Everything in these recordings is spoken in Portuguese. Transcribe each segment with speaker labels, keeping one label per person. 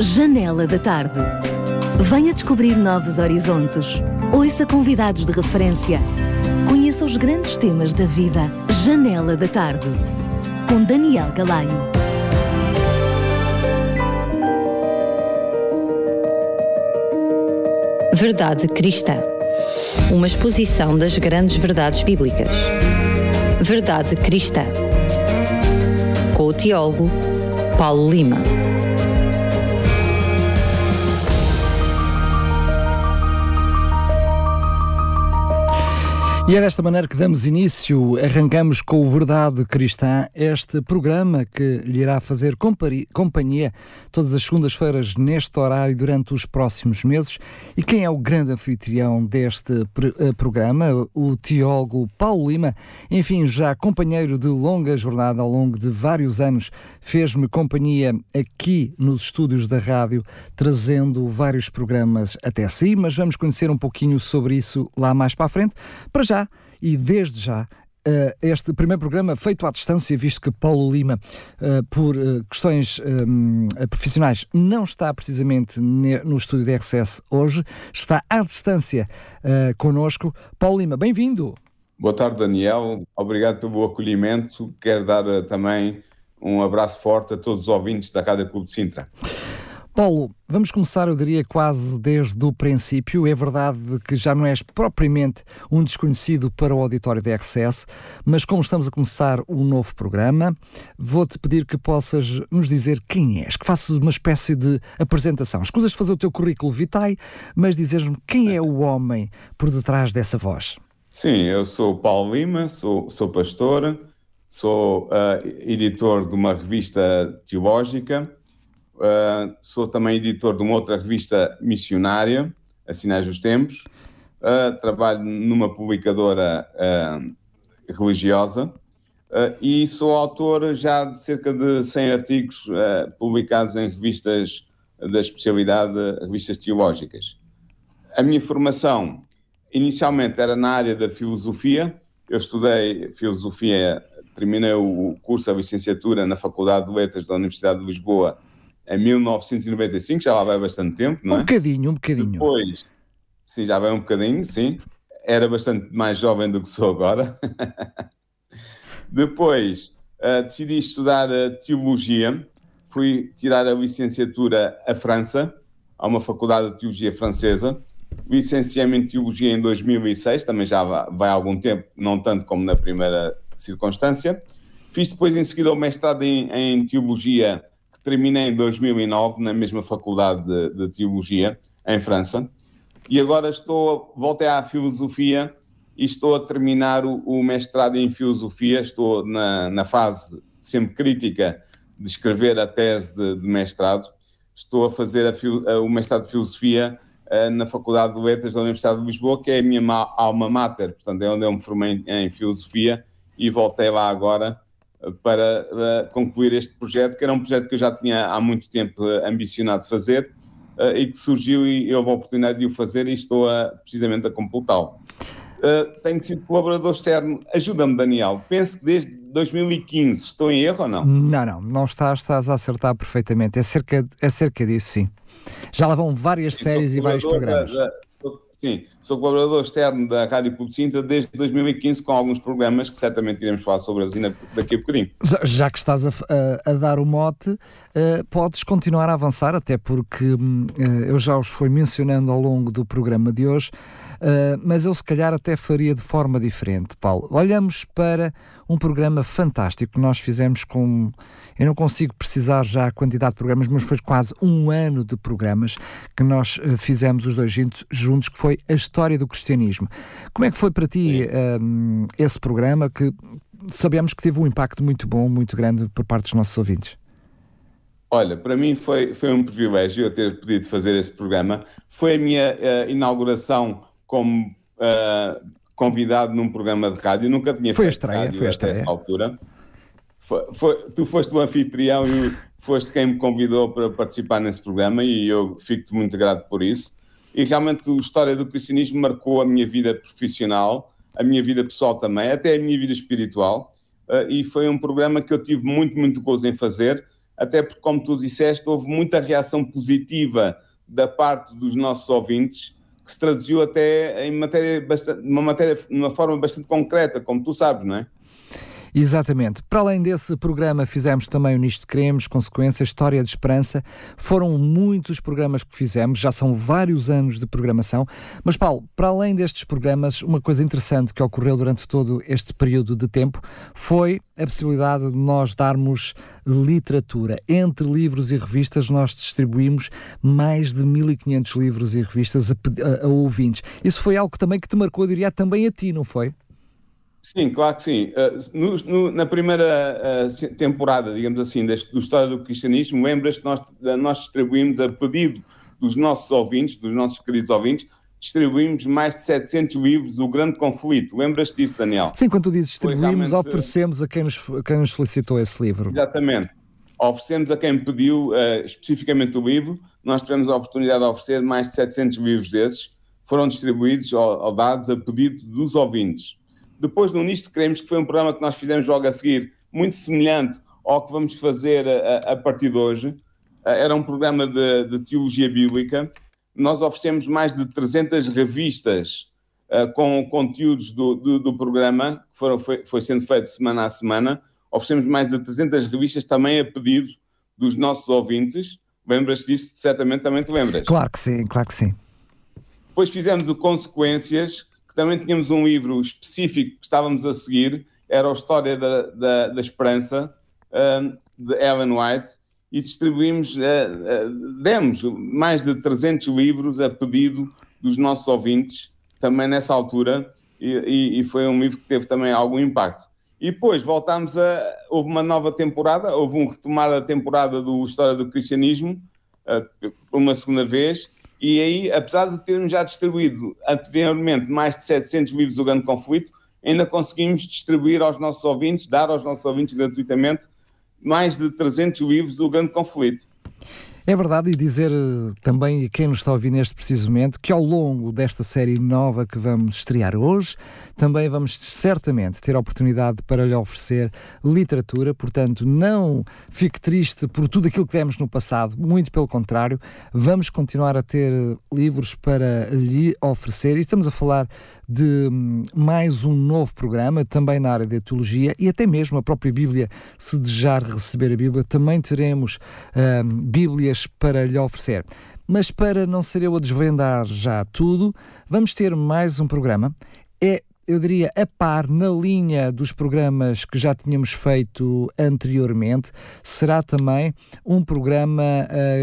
Speaker 1: Janela da Tarde. Venha descobrir novos horizontes. Ouça convidados de referência. Conheça os grandes temas da vida. Janela da Tarde. Com Daniel Galaio.
Speaker 2: Verdade Cristã. Uma exposição das grandes verdades bíblicas. Verdade Cristã. Com o teólogo Paulo Lima.
Speaker 3: E é desta maneira que damos início, arrancamos com o Verdade Cristã, este programa que lhe irá fazer companhia todas as segundas-feiras neste horário durante os próximos meses. E quem é o grande anfitrião deste eh, programa? O teólogo Paulo Lima, enfim, já companheiro de longa jornada ao longo de vários anos, fez-me companhia aqui nos estúdios da rádio, trazendo vários programas até si, mas vamos conhecer um pouquinho sobre isso lá mais para a frente. Para já já e desde já Uh, este primeiro programa feito à distância, visto que Paulo Lima, uh, por uh, questões um, profissionais, não está precisamente no estúdio de RCS hoje, está à distância uh, connosco. Paulo Lima, bem-vindo.
Speaker 4: Boa tarde, Daniel. Obrigado pelo acolhimento. Quero dar também um abraço forte a todos os ouvintes da Rádio Clube de Sintra.
Speaker 3: Paulo, vamos começar, eu diria, quase desde o princípio. É verdade que já não és propriamente um desconhecido para o auditório da RCS, mas como estamos a começar um novo programa, vou-te pedir que possas nos dizer quem és, que faças uma espécie de apresentação. Escusas de fazer o teu currículo vitae, mas dizeres-me quem é o homem por detrás dessa voz.
Speaker 4: Sim, eu sou Paulo Lima, sou, sou pastor, sou uh, editor de uma revista teológica Uh, sou também editor de uma outra revista missionária, a Sinais dos Tempos. Uh, trabalho numa publicadora uh, religiosa e sou autor já de cerca de 100 artigos publicados em revistas da especialidade, revistas teológicas. A minha formação inicialmente era na área da filosofia. Eu estudei filosofia, terminei o curso, a licenciatura na Faculdade de Letras da Universidade de Lisboa em 1995, já lá vai bastante tempo, não é?
Speaker 3: Um bocadinho, um bocadinho.
Speaker 4: Depois, sim, já vai um bocadinho, sim. Era bastante mais jovem do que sou agora. Depois, uh, decidi estudar uh, Teologia. Fui tirar a licenciatura à França, a uma faculdade de Teologia francesa. Licenciei-me em Teologia em 2006, também já vai, vai há algum tempo, não tanto como na primeira circunstância. Fiz depois, em seguida, o mestrado em, em Teologia terminei em 2009 na mesma faculdade de, de Teologia, em França, e agora estou, voltei à filosofia e estou a terminar o, o mestrado em filosofia, estou na, na, fase sempre crítica de escrever a tese de, de mestrado, estou a fazer a, a, o mestrado de filosofia uh, na Faculdade de Letras da Universidade de Lisboa, que é a minha alma mater, portanto é onde eu me formei em, em filosofia e voltei lá agora para uh, concluir este projeto, que era um projeto que eu já tinha há muito tempo uh, ambicionado fazer uh, e que surgiu e houve a oportunidade de o fazer e estou a, precisamente a completá-lo. tenho sido colaborador externo. Ajuda-me, Daniel. Penso que desde 2015 estou em erro ou não?
Speaker 3: Não, não, não estás, estás a acertar perfeitamente. É cerca, é cerca disso, sim. Já lá vão várias sim, séries e vários programas. Da, da,
Speaker 4: Sim, sou colaborador externo da Rádio Clube Sintra desde 2015 com alguns programas que certamente iremos falar sobre eles daqui a bocadinho.
Speaker 3: Já, já que estás a, a, a, dar o mote, uh, podes continuar a avançar, até porque uh, eu já os fui mencionando ao longo do programa de hoje, uh, mas eu se calhar até faria de forma diferente, Paulo. Olhamos para um programa fantástico que nós fizemos com eu não consigo precisar já a quantidade de programas, mas foi quase um ano de programas que nós uh, fizemos os dois juntos, que foi a história do cristianismo. Como é que foi para ti um, ehm, esse programa que sabemos que teve um impacto muito bom, muito grande por parte dos nossos ouvintes?
Speaker 4: Olha, para mim foi, foi um privilégio eu ter podido fazer esse programa. Foi a minha uh, inauguração como uh, convidado num programa de rádio. Nunca tinha
Speaker 3: foi
Speaker 4: feito
Speaker 3: estreia,
Speaker 4: rádio
Speaker 3: foi até
Speaker 4: essa altura. Foi, foi, tu foste o anfitrião e foste quem me convidou para participar nesse programa e eu fico-te muito grato por isso. E realmente a história do cristianismo marcou a minha vida profissional, a minha vida pessoal também, até a minha vida espiritual. Uh, e foi um programa que eu tive muito, muito gozo em fazer. até porque, como tu disseste, houve muita reação positiva da parte dos nossos ouvintes, que se traduziu até em matéria bastante, uma matéria, de uma forma bastante concreta, como tu sabes, não é?
Speaker 3: Exatamente. Para além desse programa, fizemos também o Nisto Queremos, Consequência, História de Esperança. Foram muitos programas que fizemos, já são vários anos de programação. Mas, Paulo, para além destes programas, uma coisa interessante que ocorreu durante todo este período de tempo foi a possibilidade de nós darmos literatura. Entre livros e revistas, nós distribuímos mais de 1500 livros e revistas a, a, a ouvintes. Isso foi algo também que te marcou, diria, também a ti, não foi?
Speaker 4: Sim, claro que sim. Uh, no, no, na primeira uh, temporada, digamos assim, deste, do História do Cristianismo, lembras que nós, nós distribuímos, a pedido dos nossos ouvintes, dos nossos queridos ouvintes, distribuímos mais de 700 livros do Grande Conflito. Lembras-te disso, Daniel?
Speaker 3: Sim, quando tu dizes distribuímos, realmente... oferecemos a quem nos, quem nos solicitou esse livro.
Speaker 4: Exatamente. Oferecemos a quem pediu uh, especificamente o livro. Nós tivemos a oportunidade de oferecer mais de 700 livros desses. Foram distribuídos ou, ou dados a pedido dos ouvintes. Depois no Nisto Queremos, que foi um programa que nós fizemos logo a seguir, muito semelhante ao que vamos fazer a, a partir de hoje. Era um programa de, de, teologia bíblica. Nós oferecemos mais de 300 revistas uh, com conteúdos do, do, do, programa, que foram, foi, foi sendo feito semana a semana. Oferecemos mais de 300 revistas também a pedido dos nossos ouvintes. Lembras disso? Certamente também te lembras.
Speaker 3: Claro que sim, claro que sim.
Speaker 4: Depois fizemos o Consequências, também tínhamos um livro específico que estávamos a seguir, era a História da, da, da Esperança, de Ellen White, e distribuímos, uh, uh, demos mais de 300 livros a pedido dos nossos ouvintes, também nessa altura, e, e, foi um livro que teve também algum impacto. E depois voltámos a. Houve uma nova temporada, houve um retomada da temporada do História do Cristianismo, por uma segunda vez, e aí, apesar de termos já distribuído anteriormente mais de 700 livros do Grande Conflito, ainda conseguimos distribuir aos nossos ouvintes, dar aos nossos ouvintes gratuitamente, mais de 300 livros do Grande Conflito.
Speaker 3: É verdade, e dizer eh, também a quem nos está a ouvir neste preciso momento que ao longo desta série nova que vamos estrear hoje, também vamos certamente ter a oportunidade para lhe oferecer literatura, portanto, não fique triste por tudo aquilo que demos no passado, muito pelo contrário, vamos continuar a ter eh, livros para lhe oferecer. E estamos a falar de hum, mais um novo programa, também na área da teologia e até mesmo a própria Bíblia, se desejar receber a Bíblia, também teremos hum, Bíblias para lhe oferecer. Mas para não ser eu a desvendar já tudo, vamos ter mais um programa. É eu diria, a par na linha dos programas que já tínhamos feito anteriormente, será também um programa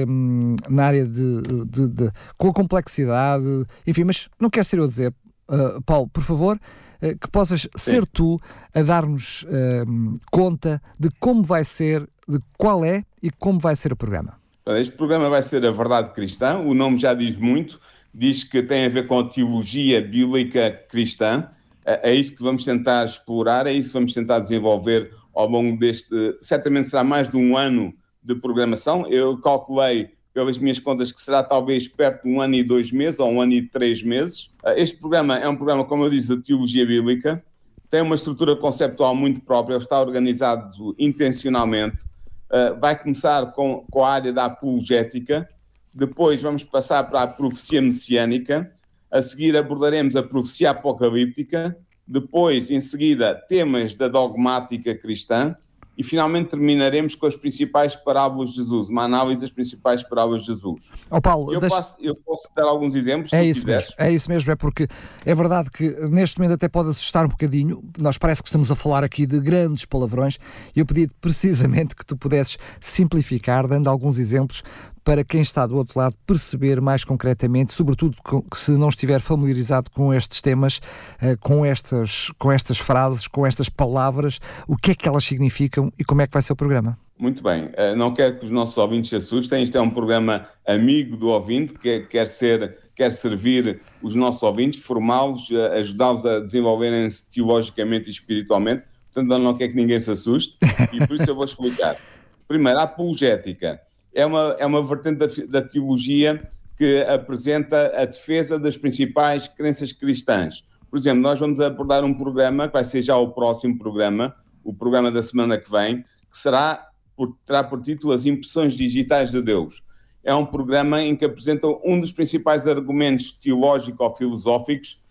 Speaker 3: hum, na área de, de, de, com a complexidade, enfim, mas não quero ser eu a dizer, uh, Paulo, por favor, uh, que possas Sim. ser tu a dar-nos uh, conta de como vai ser, de qual é e como vai ser o programa.
Speaker 4: Este programa vai ser a Verdade Cristã, o nome já diz muito, diz que tem a ver com a teologia bíblica cristã, é, é isso que vamos tentar explorar, é isso que vamos tentar desenvolver ao longo deste, certamente será mais de um ano de programação, eu calculei pelas minhas contas, que será talvez perto de um ano e dois meses, ou um ano e três meses. Ah, este programa é um programa, como eu disse, de teologia bíblica, tem uma estrutura conceptual muito própria, está organizado intencionalmente. Ah, vai começar com, com a área da apologética, depois vamos passar para a profecia messiânica, a seguir abordaremos a profecia apocalíptica, depois, em seguida, temas da dogmática cristã, e finalmente terminaremos com as principais parábolas de Jesus, uma análise das principais parábolas de Jesus.
Speaker 3: Oh, Paulo,
Speaker 4: eu, deixa... posso, eu posso dar alguns exemplos,
Speaker 3: é isso mesmo, É isso mesmo, é porque é verdade que neste momento até pode assustar um bocadinho, nós parece que estamos a falar aqui de grandes palavrões, e eu pedi precisamente que tu pudesses simplificar, dando alguns exemplos para quem está do outro lado perceber mais concretamente, sobretudo se não estiver familiarizado com estes temas, eh, com estas, com estas frases, com estas palavras, o que é que elas significam e como é que vai ser o programa.
Speaker 4: Muito bem, eh, não quero que os nossos ouvintes se assustem, isto é um programa amigo do ouvinte, que quer, ser, quer servir os nossos ouvintes, formá-los, eh, ajudá-los a desenvolverem-se teologicamente e espiritualmente, portanto não quero que ninguém se assuste, e por isso eu vou explicar. Primeiro, a apologética é uma, é uma vertente da, da teologia que apresenta a defesa das principais crenças cristãs. Por exemplo, nós vamos abordar um programa, que vai ser já o próximo programa, o programa da semana que vem, que será por, terá por título As Impressões Digitais de Deus. É um programa em que apresentam um dos principais argumentos teológico-filosóficos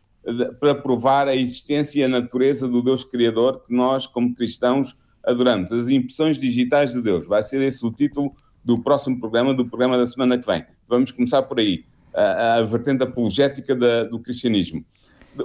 Speaker 4: para provar a existência e a natureza do Deus Criador que nós, como cristãos, adoramos. As impressões digitais de Deus. Vai ser esse o título do próximo programa, do programa da semana que vem. Vamos começar por aí, a, a vertente apologética da, do cristianismo.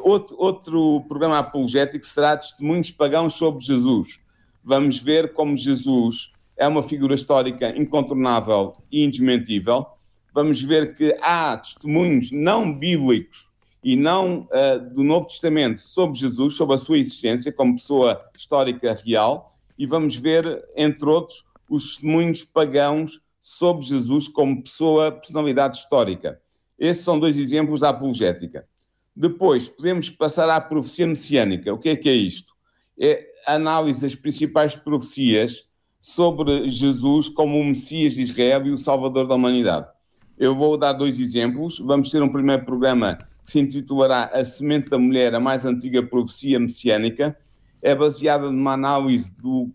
Speaker 4: Outro, outro programa apologético será Testemunhos Pagãos sobre Jesus. Vamos ver como Jesus é uma figura histórica incontornável e indesmentível. Vamos ver que há testemunhos não bíblicos e não uh, do Novo Testamento sobre Jesus, sobre a sua existência como pessoa histórica real, e vamos ver, entre outros, os testemunhos pagãos sobre Jesus como pessoa, personalidade histórica. Esses são dois exemplos da apologética. Depois, podemos passar à profecia messiânica. O que é que é isto? É a análise das principais profecias sobre Jesus como o Messias de Israel e o Salvador da humanidade. Eu vou dar dois exemplos. Vamos ter um primeiro programa que se intitulará A Semente da Mulher, a mais antiga profecia messiânica. É baseada numa análise do,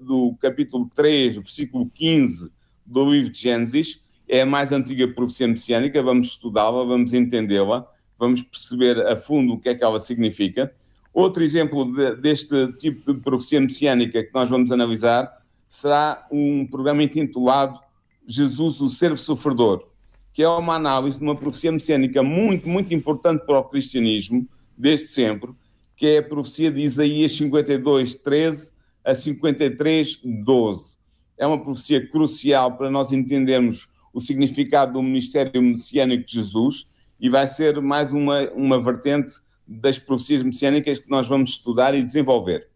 Speaker 4: do capítulo 3, versículo 15 do livro de Gênesis. É a mais antiga profecia messiânica. Vamos estudá-la, vamos entendê-la vamos perceber a fundo o que é que ela significa. Outro exemplo de, deste tipo de profecia messiânica que nós vamos analisar será um programa intitulado Jesus, o Servo Sofredor, que é uma análise de uma profecia messiânica muito, muito importante para o cristianismo, desde sempre, que é a profecia de Isaías 52, 13 a 53, 12. É uma profecia crucial para nós entendermos o significado do ministério messiânico de Jesus e vai ser mais uma, uma vertente das profecias messiânicas que nós vamos estudar e desenvolver.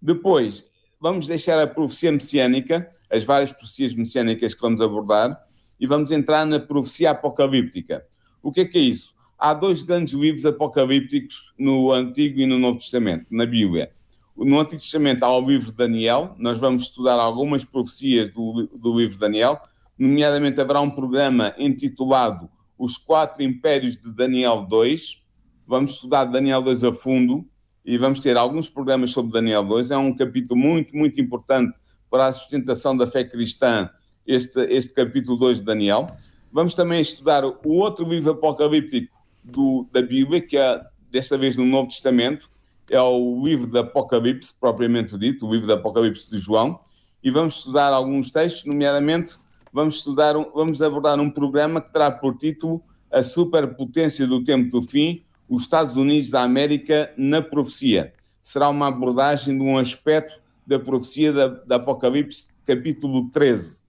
Speaker 4: Depois, vamos deixar a profecia messiânica, as várias profecias messiânicas que vamos abordar, e vamos entrar na profecia apocalíptica. O que é que é isso? Há dois grandes livros apocalípticos no Antigo e no Novo Testamento, na Bíblia. No Antigo Testamento há o livro de Daniel, nós vamos estudar algumas profecias do, do livro de Daniel, nomeadamente haverá um programa intitulado os quatro impérios de Daniel 2. Vamos estudar Daniel 2 a fundo e vamos ter alguns programas sobre Daniel 2. É um capítulo muito, muito importante para a sustentação da fé cristã, este, este capítulo 2 de Daniel. Vamos também estudar o outro livro apocalíptico do, da Bíblia, que é desta vez no Novo Testamento, é o livro do Apocalipse, propriamente dito, o livro do Apocalipse de João, e vamos estudar alguns textos, nomeadamente vamos estudar, vamos abordar um programa que terá por título A Superpotência do Tempo do Fim, os Estados Unidos da América na Profecia. Será uma abordagem de um aspecto da profecia da, da Apocalipse, capítulo 13.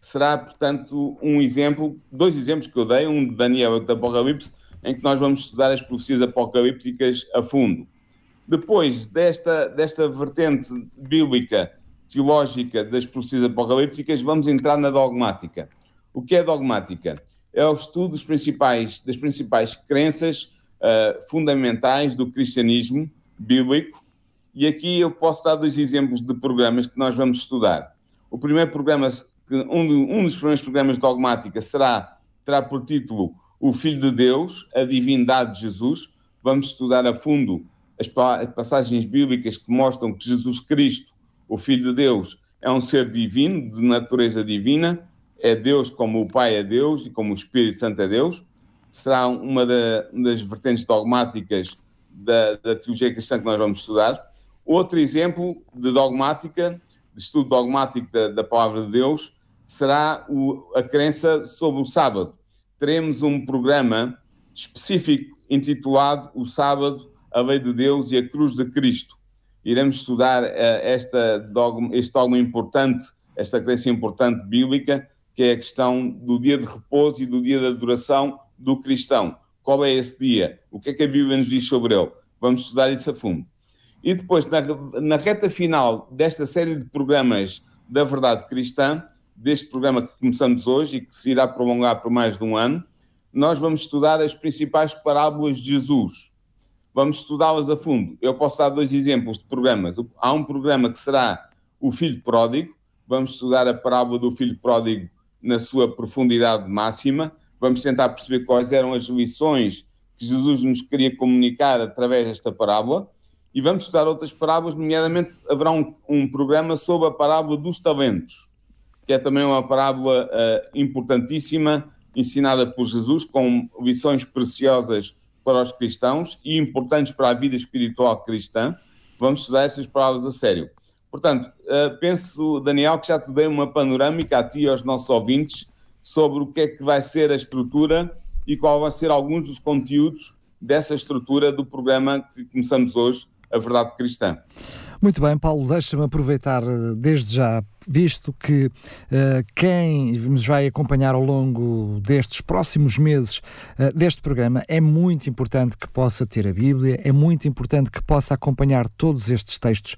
Speaker 4: Será, portanto, um exemplo, dois exemplos que eu dei, um de Daniel e outro de Apocalipse, em que nós vamos estudar as profecias apocalípticas a fundo. Depois desta, desta vertente bíblica teológica das profecias apocalípticas, vamos entrar na dogmática. O que é dogmática? É o estudo dos principais, das principais crenças uh, fundamentais do cristianismo bíblico. E aqui eu posso dar dois exemplos de programas que nós vamos estudar. O primeiro programa, um, um dos primeiros programas de dogmática será, terá por título O Filho de Deus, a Divindade de Jesus. Vamos estudar a fundo as passagens bíblicas que mostram que Jesus Cristo o Filho de Deus é um ser divino, de natureza divina, é Deus como o Pai é Deus e como o Espírito Santo é Deus. Será uma, da, uma das vertentes dogmáticas da, da, teologia cristã que nós vamos estudar. Outro exemplo de dogmática, de estudo dogmático da, da palavra de Deus, será o, a crença sobre o sábado. Teremos um programa específico intitulado O Sábado, a Lei de Deus e a Cruz de Cristo iremos estudar uh, esta dogma, este dogma importante, esta crença importante bíblica, que é a questão do dia de repouso e do dia de adoração do cristão. Qual é esse dia? O que é que a Bíblia nos diz sobre ele? Vamos estudar isso a fundo. E depois, na, na reta final desta série de programas da Verdade Cristã, deste programa que começamos hoje e que se irá prolongar por mais de um ano, nós vamos estudar as principais parábolas de Jesus vamos estudá-las a fundo. Eu posso dar dois exemplos de programas. Há um programa que será o Filho Pródigo, vamos estudar a parábola do Filho Pródigo na sua profundidade máxima, vamos tentar perceber quais eram as lições que Jesus nos queria comunicar através desta parábola, e vamos estudar outras parábolas, nomeadamente haverá um, um programa sobre a parábola dos talentos. que é também uma parábola uh, importantíssima, ensinada por Jesus, com lições preciosas para os cristãos e importantes para a vida espiritual cristã. Vamos estudar essas palavras a sério. Portanto, uh, penso, Daniel, que já te dei uma panorâmica a ti e aos nossos ouvintes sobre o que é que vai ser a estrutura e qual vão ser alguns dos conteúdos dessa estrutura do programa que começamos hoje, A Verdade Cristã.
Speaker 3: Muito bem, Paulo, deixa-me aproveitar eh, desde já, visto que uh, quem nos vai acompanhar ao longo destes próximos meses uh, deste programa é muito importante que possa ter a Bíblia, é muito importante que possa acompanhar todos estes textos.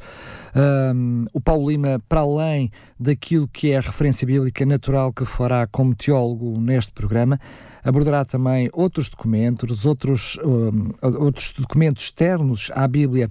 Speaker 3: O Paulo Lima, para além daquilo que é a referência bíblica natural que fará como teólogo neste programa, abordará também outros documentos, outros, outros documentos externos à Bíblia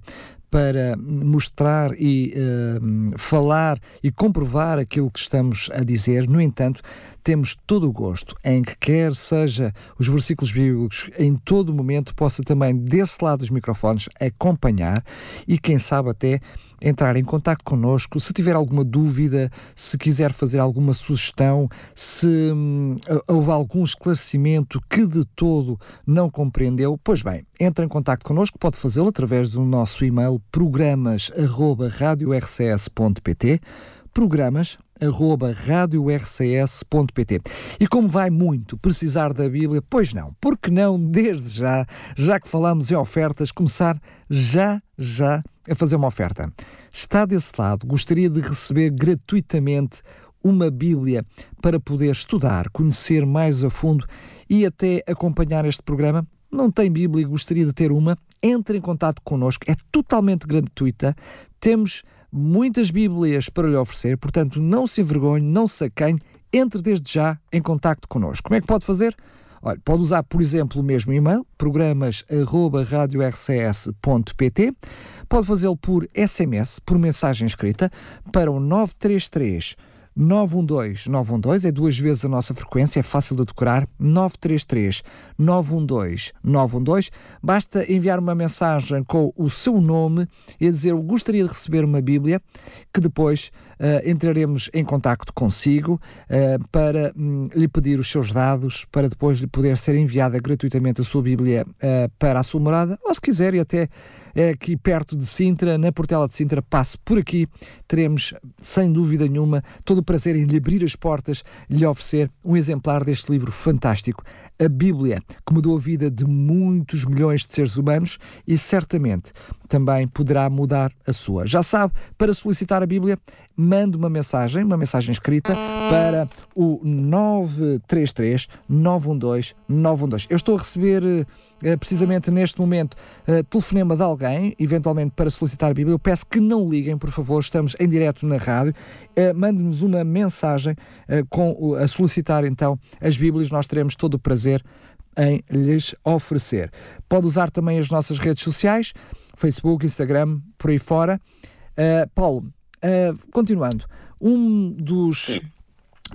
Speaker 3: para mostrar e uh, falar e comprovar aquilo que estamos a dizer. No entanto, temos todo o gosto em que, quer seja os versículos bíblicos, em todo momento possa também, desse lado dos microfones, acompanhar e, quem sabe, até entrar em contato connosco, se tiver alguma dúvida, se quiser fazer alguma sugestão, se hum, houve algum esclarecimento que de todo não compreendeu, pois bem, entre em contato connosco, pode fazê-lo através do nosso e-mail programas@radiorcs.pt programas radiorcs.pt. E como vai muito precisar da Bíblia, pois não, porque não desde já, já que falamos em ofertas, começar já, já a fazer uma oferta. Está desse lado, gostaria de receber gratuitamente uma Bíblia para poder estudar, conhecer mais a fundo e até acompanhar este programa? Não tem Bíblia e gostaria de ter uma? Entre em contato connosco, é totalmente gratuita. Temos muitas Bíblias para lhe oferecer, portanto, não se envergonhe, não se acanhe, entre desde já em contato connosco. Como é que pode fazer? Olha, pode usar, por exemplo, o mesmo e-mail, programas.radiorcs.pt, pode fazê-lo por SMS, por mensagem escrita, para o 933 912 912 é duas vezes a nossa frequência, é fácil de decorar. 933 912 912. Basta enviar uma mensagem com o seu nome e dizer eu gostaria de receber uma Bíblia, que depois uh, entraremos em contacto consigo uh, para um, lhe pedir os seus dados, para depois lhe poder ser enviada gratuitamente a sua Bíblia uh, para a sua morada, ou se quiser, e até aqui perto de Sintra, na Portela de Sintra, passe por aqui, teremos, sem dúvida nenhuma, todo prazer em lhe abrir as portas, lhe oferecer um exemplar deste livro fantástico, a Bíblia, que mudou a vida de muitos milhões de seres humanos e certamente também poderá mudar a sua. Já sabe, para solicitar a Bíblia, mande uma mensagem, uma mensagem escrita para o 933 912 912. Eu estou a receber uh, precisamente neste momento uh, telefonema de alguém, eventualmente para solicitar a Bíblia. Eu peço que não liguem, por favor, estamos em direto na rádio. Mande-nos uma mensagem com, a solicitar então as Bíblias, nós teremos todo o prazer em lhes oferecer. Pode usar também as nossas redes sociais, Facebook, Instagram, por aí fora. Uh, Paulo, uh, continuando, um dos Sim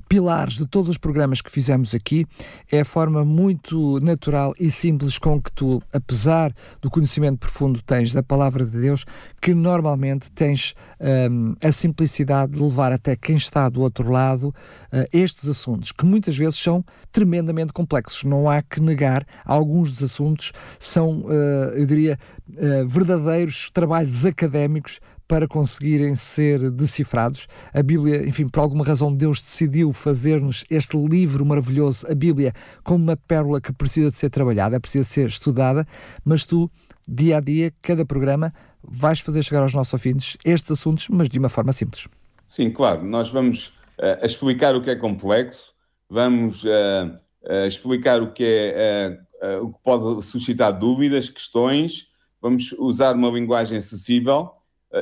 Speaker 3: pilares de todos os programas que fizemos aqui é a forma muito natural e simples com que tu, apesar do conhecimento profundo tens da palavra de Deus, que normalmente tens um, a simplicidade de levar até quem está do outro lado uh, estes assuntos, que muitas vezes são tremendamente complexos. Não há que negar, alguns dos assuntos são, uh, eu diria, uh, verdadeiros trabalhos académicos para conseguirem ser decifrados. A Bíblia, enfim, por alguma razão, Deus decidiu fazer-nos este livro maravilhoso, a Bíblia, como uma pérola que precisa de ser trabalhada, precisa de ser estudada, mas tu, dia a dia, cada programa, vais fazer chegar aos nossos ouvintes estes assuntos, mas de uma forma simples.
Speaker 4: Sim, claro. Nós vamos uh, explicar o que é complexo, vamos uh, uh, explicar o que é o que pode suscitar dúvidas, questões, vamos usar uma linguagem acessível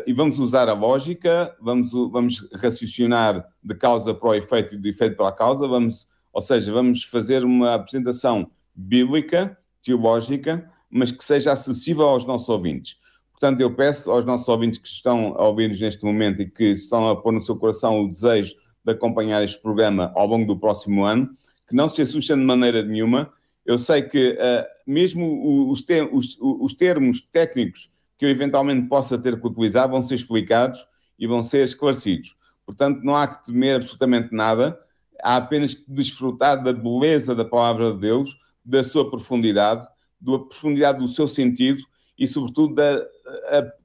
Speaker 4: e vamos usar a lógica, vamos, vamos raciocinar de causa para o efeito e de efeito para a causa, vamos, ou seja, vamos fazer uma apresentação bíblica, teológica, mas que seja acessível aos nossos ouvintes. Portanto, eu peço aos nossos ouvintes que estão a ouvir-nos neste momento e que estão a pôr no seu coração o desejo de acompanhar este programa ao longo do próximo ano, que não se assustem de maneira nenhuma. Eu sei que uh, mesmo os, ter os, os termos técnicos que eu eventualmente possa ter que utilizar vão ser explicados e vão ser esclarecidos. Portanto, não há que temer absolutamente nada, há apenas que desfrutar da beleza da palavra de Deus, da sua profundidade, da profundidade do seu sentido e, sobretudo, da,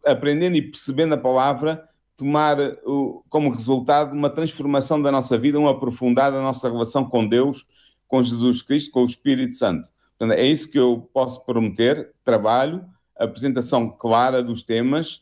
Speaker 4: a, aprendendo e percebendo a palavra, tomar o, como resultado uma transformação da nossa vida, um aprofundar da nossa relação com Deus, com Jesus Cristo, com o Espírito Santo. Portanto, é isso que eu posso prometer: trabalho, apresentação clara dos temas,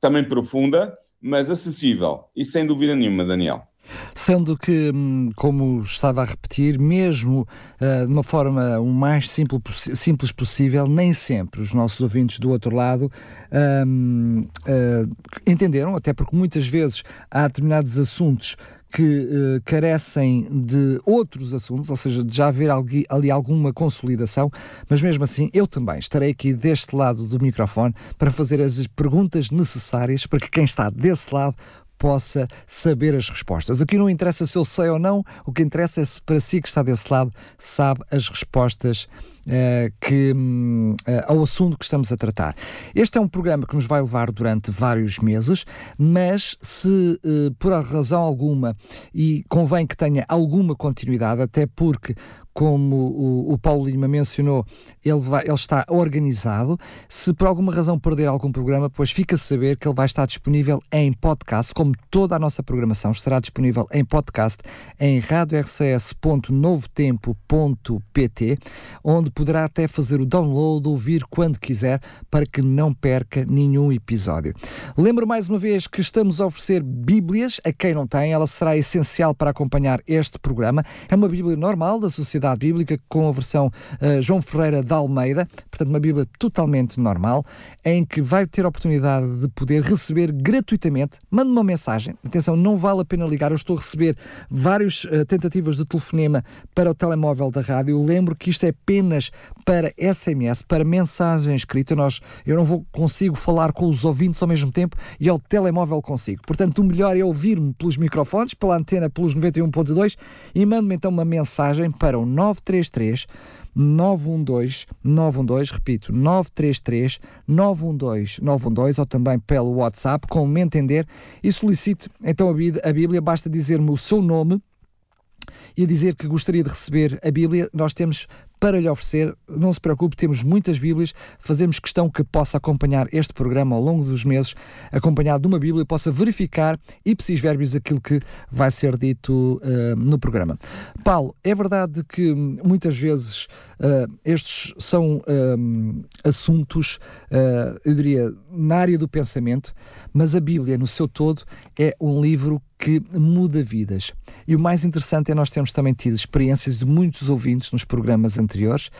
Speaker 4: também profunda, mas acessível. E sem dúvida nenhuma, Daniel.
Speaker 3: Sendo que, hum, como estava a repetir, mesmo uh, de uma forma o mais simples, simples possível, nem sempre os nossos ouvintes do outro lado uh, entenderam, até porque muitas vezes há determinados assuntos que uh, carecem de outros assuntos, ou seja, de já haver ali, ali, alguma consolidação, mas mesmo assim eu também estarei aqui deste lado do microfone para fazer as perguntas necessárias para que quem está desse lado possa saber as respostas. Aqui não interessa se eu sei ou não, o que interessa é se para si que está desse lado sabe as respostas uh, que, uh, ao assunto que estamos a tratar. Este é um programa que nos vai levar durante vários meses, mas se uh, por razão alguma, e convém que tenha alguma continuidade, até porque como o, o, Paulo Lima mencionou, ele, vai, ele está organizado. Se por alguma razão perder algum programa, pois fica a saber que ele vai estar disponível em podcast, como toda a nossa programação estará disponível em podcast em radiorcs.novotempo.pt, onde poderá até fazer o download, ouvir quando quiser, para que não perca nenhum episódio. Lembro mais uma vez que estamos a oferecer Bíblias a quem não tem, ela será essencial para acompanhar este programa. É uma Bíblia normal da Sociedade Bíblica com a versão uh, João Ferreira de Almeida, portanto, uma Bíblia totalmente normal, em que vai ter a oportunidade de poder receber gratuitamente. Mande uma mensagem, atenção, não vale a pena ligar, eu estou a receber várias uh, tentativas de telefonema para o telemóvel da rádio. Lembro que isto é apenas para SMS, para mensagem escrita. Nós, eu não vou consigo falar com os ouvintes ao mesmo tempo e ao telemóvel consigo. Portanto, o melhor é ouvir-me pelos microfones, pela antena pelos 91.2 e mande-me então uma mensagem para o 933 912 912, repito, 933 912 912 ou também pelo WhatsApp, como entender, e solicite então a Bíblia, basta dizer-me o seu nome e dizer que gostaria de receber a Bíblia, nós temos para lhe oferecer. Não se preocupe, temos muitas Bíblias, fazemos questão que possa acompanhar este programa ao longo dos meses, acompanhado de uma Bíblia, e possa verificar e precis verbos aquilo que vai ser dito uh, no programa. Paulo, é verdade que muitas vezes uh, estes são uh, assuntos, eu diria, na área do pensamento, mas a Bíblia, no seu todo, é um livro que muda vidas. E o mais interessante é nós termos também tido experiências de muitos ouvintes nos programas anteriores,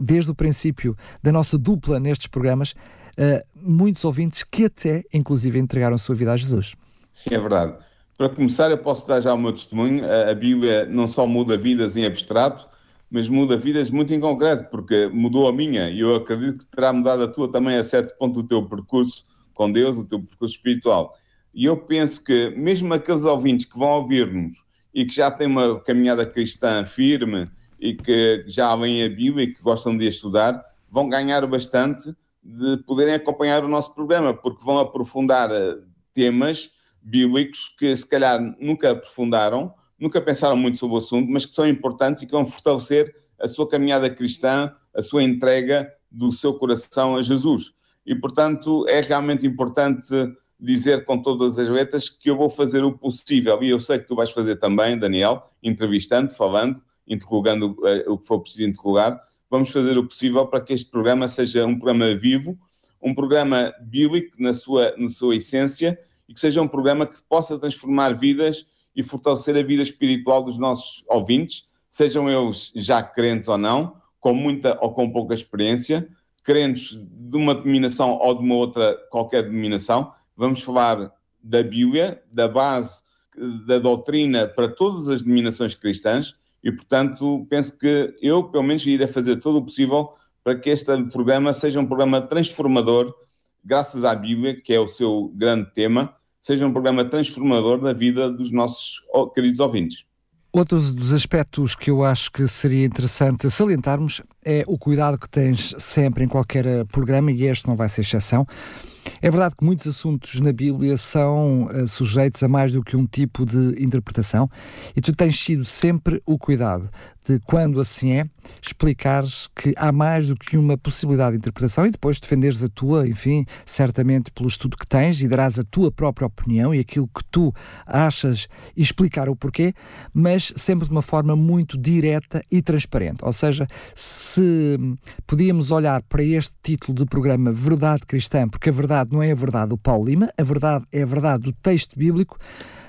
Speaker 3: desde o princípio da nossa dupla nestes programas, ah, muitos ouvintes que até, inclusive, entregaram a sua vida a Jesus.
Speaker 4: Sim, é verdade. Para começar, eu posso dar já o meu testemunho. A Bíblia não só muda vidas em abstrato, mas muda vidas muito em concreto, porque mudou a minha e eu acredito que terá mudado a tua também a certo ponto do teu percurso com Deus, o teu percurso espiritual. E eu penso que, mesmo aqueles ouvintes que vão ouvir-nos e que já têm uma caminhada cristã firme e que já leem a Bíblia e que gostam de estudar, vão ganhar bastante de poderem acompanhar o nosso programa, porque vão aprofundar eh, temas bíblicos que se calhar nunca aprofundaram, nunca pensaram muito sobre o assunto, mas que são importantes e que vão fortalecer a sua caminhada cristã, a sua entrega do seu coração a Jesus. E, portanto, é realmente importante dizer com todas as letras que eu vou fazer o possível, e eu sei que tu vais fazer também, Daniel, entrevistando, falando, interrogando uh, o que for preciso interrogar. Vamos fazer o possível para que este programa seja um programa vivo, um programa bíblico na sua, na sua essência e que seja um programa que possa transformar vidas e fortalecer a vida espiritual dos nossos ouvintes, sejam eles já crentes ou não, com muita ou com pouca experiência, crentes de uma denominação ou de uma outra qualquer denominação, vamos falar da Bíblia, da base da doutrina para todas as denominações cristãs e, portanto, penso que eu, pelo menos, irei fazer todo o possível para que este programa seja um programa transformador, graças à Bíblia, que é o seu grande tema, seja um programa transformador da vida dos nossos queridos ouvintes.
Speaker 3: Outro dos aspectos que eu acho que seria interessante salientarmos é o cuidado que tens sempre em qualquer programa, e este não vai ser exceção, É verdade que muitos assuntos na Bíblia são uh, sujeitos a mais do que um tipo de interpretação e tu tens sido sempre o cuidado de, quando assim é, explicares que há mais do que uma possibilidade de interpretação e depois defenderes a tua, enfim, certamente pelo estudo que tens e darás a tua própria opinião e aquilo que tu achas e explicar o porquê, mas sempre de uma forma muito direta e transparente. Ou seja, se podíamos olhar para este título do programa Verdade Cristã, porque a verdade não é a verdade do Paulo Lima, a verdade é a verdade do texto bíblico.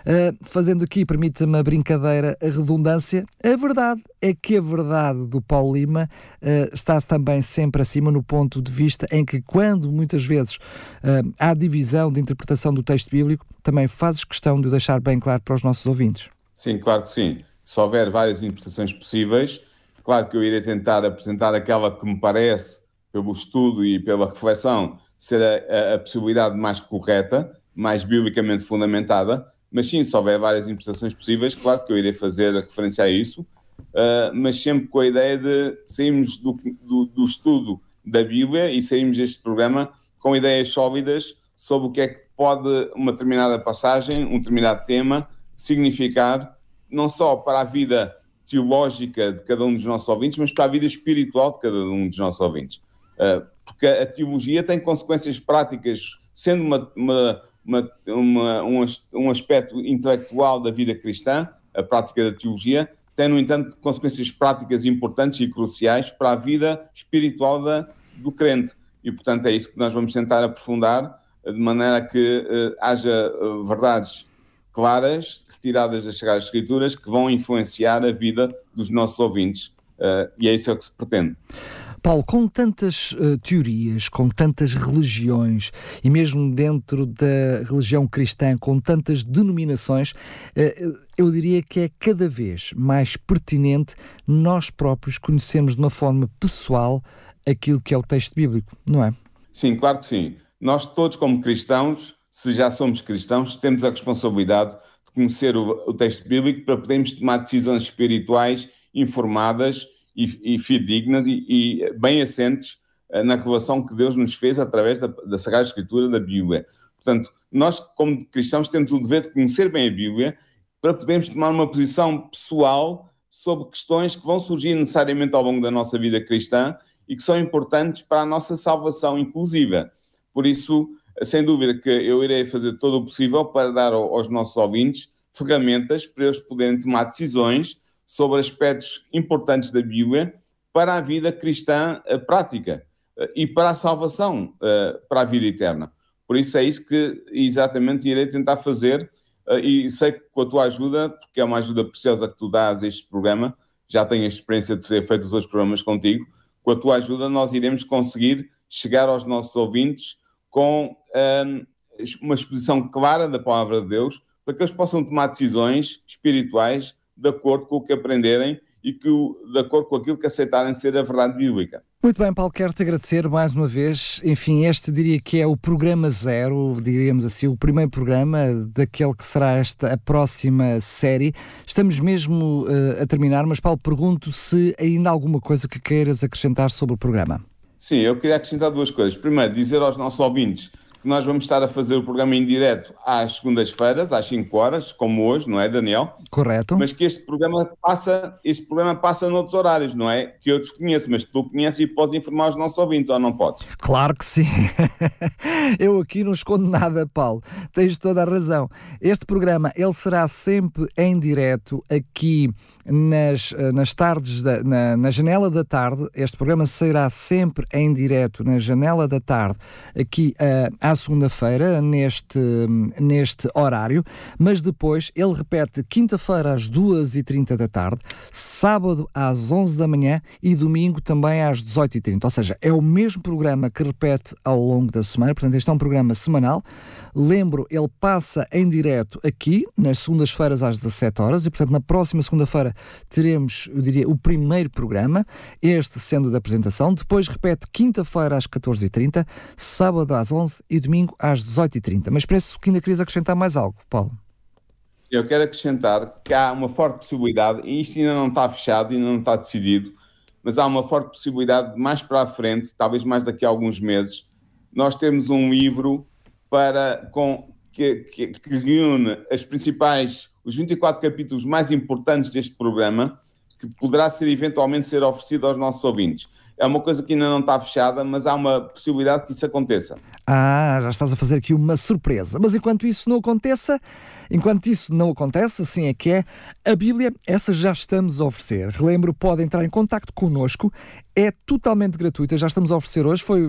Speaker 3: Uh, fazendo aqui, permita-me a brincadeira, a redundância, a verdade é que a verdade do Paulo Lima uh, está também sempre acima no ponto de vista em que, quando muitas vezes uh, há divisão de interpretação do texto bíblico, também fazes questão de o deixar bem claro para os nossos ouvintes.
Speaker 4: Sim, claro que sim. Se houver várias interpretações possíveis, claro que eu irei tentar apresentar aquela que me parece, pelo estudo e pela reflexão, ser a, a, a possibilidade mais correta, mais biblicamente fundamentada, mas sim, se houver várias interpretações possíveis, claro que eu irei fazer a referência a isso, uh, mas sempre com a ideia de sairmos do, do, do, estudo da Bíblia e sairmos deste programa com ideias sólidas sobre o que é que pode uma determinada passagem, um determinado tema, significar, não só para a vida teológica de cada um dos nossos ouvintes, mas para a vida espiritual de cada um dos nossos ouvintes. Uh, porque a teologia tem consequências práticas, sendo uma, uma uma, uma, um, um aspecto intelectual da vida cristã, a prática da teologia, tem, no entanto, consequências práticas importantes e cruciais para a vida espiritual da, do crente. E, portanto, é isso que nós vamos tentar aprofundar, de maneira que uh, haja uh, verdades claras, retiradas das Sagradas Escrituras, que vão influenciar a vida dos nossos ouvintes. Uh, e é isso que se pretende.
Speaker 3: Paulo, com tantas uh, teorias, com tantas religiões e mesmo dentro da religião cristã, com tantas denominações, uh, eu diria que é cada vez mais pertinente nós próprios conhecermos de uma forma pessoal aquilo que é o texto bíblico, não é?
Speaker 4: Sim, claro que sim. Nós todos, como cristãos, se já somos cristãos, temos a responsabilidade de conhecer o, o texto bíblico para podermos tomar decisões espirituais informadas e, e fidedignas e, e, bem assentes uh, na revelação que Deus nos fez através da, da Sagrada Escritura da Bíblia. Portanto, nós, como cristãos, temos o dever de conhecer bem a Bíblia para podermos tomar uma posição pessoal sobre questões que vão surgir necessariamente ao longo da nossa vida cristã e que são importantes para a nossa salvação inclusiva. Por isso, sem dúvida que eu irei fazer todo o possível para dar aos nossos ouvintes ferramentas para eles poderem tomar decisões sobre aspectos importantes da Bíblia para a vida cristã eh, prática eh, e para a salvação, eh, para a vida eterna. Por isso é isso que exatamente irei tentar fazer e sei que com a tua ajuda, porque é uma ajuda preciosa que tu dás a este programa, já tenho a experiência de ter feito os dois programas contigo, com a tua ajuda nós iremos conseguir chegar aos nossos ouvintes com um, uma exposição clara da palavra de Deus, para que eles possam tomar decisões espirituais de acordo com o que aprenderem e que, de acordo com aquilo que aceitarem ser a verdade bíblica.
Speaker 3: Muito bem, Paulo, quero-te agradecer mais uma vez. Enfim, este diria que é o programa zero, diríamos assim, o primeiro programa daquele que será esta a próxima série. Estamos mesmo uh, a terminar, mas Paulo, pergunto se ainda há alguma coisa que queiras acrescentar sobre o programa.
Speaker 4: Sim, eu queria acrescentar duas coisas. Primeiro, dizer aos nossos ouvintes que nós vamos estar a fazer o programa em direto às segundas-feiras, às 5 horas, como hoje, não é, Daniel?
Speaker 3: Correto.
Speaker 4: Mas que este programa passa, este programa passa noutros horários, não é? Que eu desconheço, mas tu conheces e podes informar os nossos ouvintes, ou não podes?
Speaker 3: Claro que sim. eu aqui não escondo nada, Paulo. Tens toda a razão. Este programa, ele será sempre em direto aqui nas, nas tardes, da, na, na janela da tarde. Este programa sairá sempre em direto na janela da tarde, aqui uh, às segunda-feira, neste, neste horário, mas depois ele repete quinta-feira às 2h30 da tarde, sábado às 11 da manhã e domingo também às 18h30. Ou seja, é o mesmo programa que repete ao longo da semana, portanto, este é um programa semanal. Lembro, ele passa em direto aqui, nas segundas-feiras às 17 horas, e portanto, na próxima segunda-feira teremos, eu diria, o primeiro programa, este sendo da apresentação. Depois repete quinta-feira às 14h30, sábado às 11 e domingo às 18h30. Mas parece que ainda querias acrescentar mais algo, Paulo.
Speaker 4: Eu quero acrescentar que há uma forte possibilidade, e isto ainda não está fechado, ainda não está decidido, mas há uma forte possibilidade de mais para a frente, talvez mais daqui a alguns meses, nós temos um livro para, com, que, que, que reúne as principais, os 24 capítulos mais importantes deste programa, que poderá ser eventualmente ser oferecido aos nossos ouvintes. É uma coisa que ainda não está fechada, mas há uma possibilidade que isso aconteça.
Speaker 3: Ah, já estás a fazer aqui uma surpresa. Mas enquanto isso não aconteça, enquanto isso não acontece, assim é que é, a Bíblia, essa já estamos a oferecer. Relembro, pode entrar em contato connosco, é totalmente gratuita, já estamos a oferecer hoje, foi,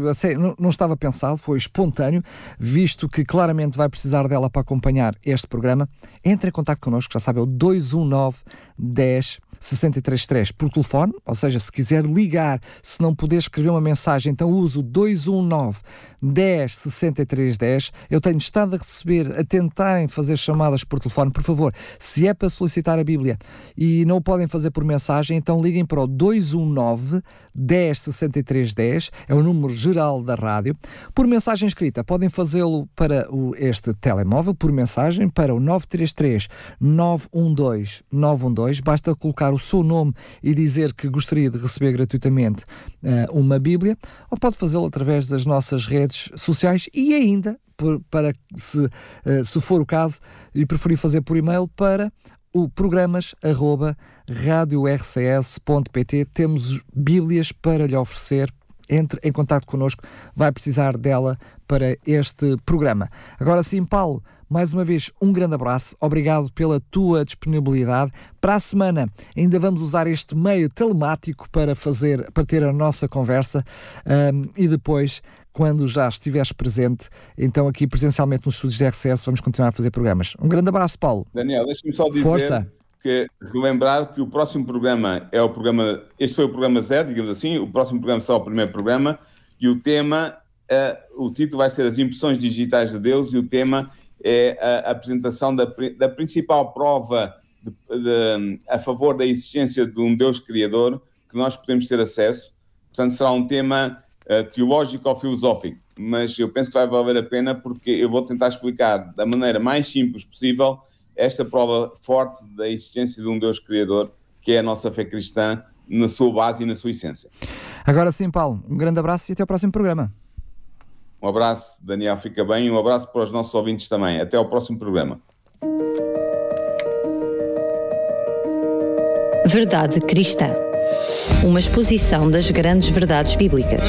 Speaker 3: não estava pensado, foi espontâneo, visto que claramente vai precisar dela para acompanhar este programa. Entre em contato connosco, já sabe, é o 219 10 633 por telefone, ou seja, se quiser ligar, se não puder escrever uma mensagem, então uso 219 10 63 10. Eu tenho estado a receber, a tentarem fazer chamadas por telefone, por favor, se é para solicitar a Bíblia e não o podem fazer por mensagem, então liguem para o 219 10 63 10, é o número geral da rádio. Por mensagem escrita, podem fazê-lo para o, este telemóvel, por mensagem, para o 933 912 912. Basta colocar o seu nome e dizer que gostaria de receber gratuitamente uh, uma Bíblia, ou pode fazê-lo através das nossas redes sociais e ainda por, para se, uh, se for o caso e preferir fazer por e-mail para o programas arroba. Temos bíblias para lhe oferecer. Entre em contato connosco, vai precisar dela para este programa. Agora sim, Paulo, mais uma vez, um grande abraço, obrigado pela tua disponibilidade. Para a semana ainda vamos usar este meio telemático para fazer, para ter a nossa conversa um, e depois, quando já estiveres presente, então aqui presencialmente nos estúdios de RCS vamos continuar a fazer programas. Um grande abraço, Paulo.
Speaker 4: Daniel, deixa-me só dizer Força. que relembrar que o próximo programa é o programa, este foi o programa zero, digamos assim, o próximo programa será o primeiro programa e o tema, uh, o título vai ser as impressões digitais de Deus e o tema é a apresentação da, da principal prova de, de, a favor da existência de um Deus Criador que nós podemos ter acesso. Portanto, será um tema uh, teológico ou filosófico, mas eu penso que vai valer a pena porque eu vou tentar explicar da maneira mais simples possível esta prova forte da existência de um Deus Criador, que é a nossa fé cristã, na sua base e na sua essência.
Speaker 3: Agora sim, Paulo, um grande abraço e até ao próximo programa.
Speaker 4: Um abraço, Daniel, fica bem, e um abraço para os nossos ouvintes também. Até ao próximo programa.
Speaker 2: Verdade Cristã uma exposição das grandes verdades bíblicas.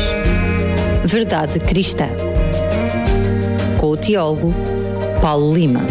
Speaker 2: Verdade Cristã. Com o teólogo Paulo Lima.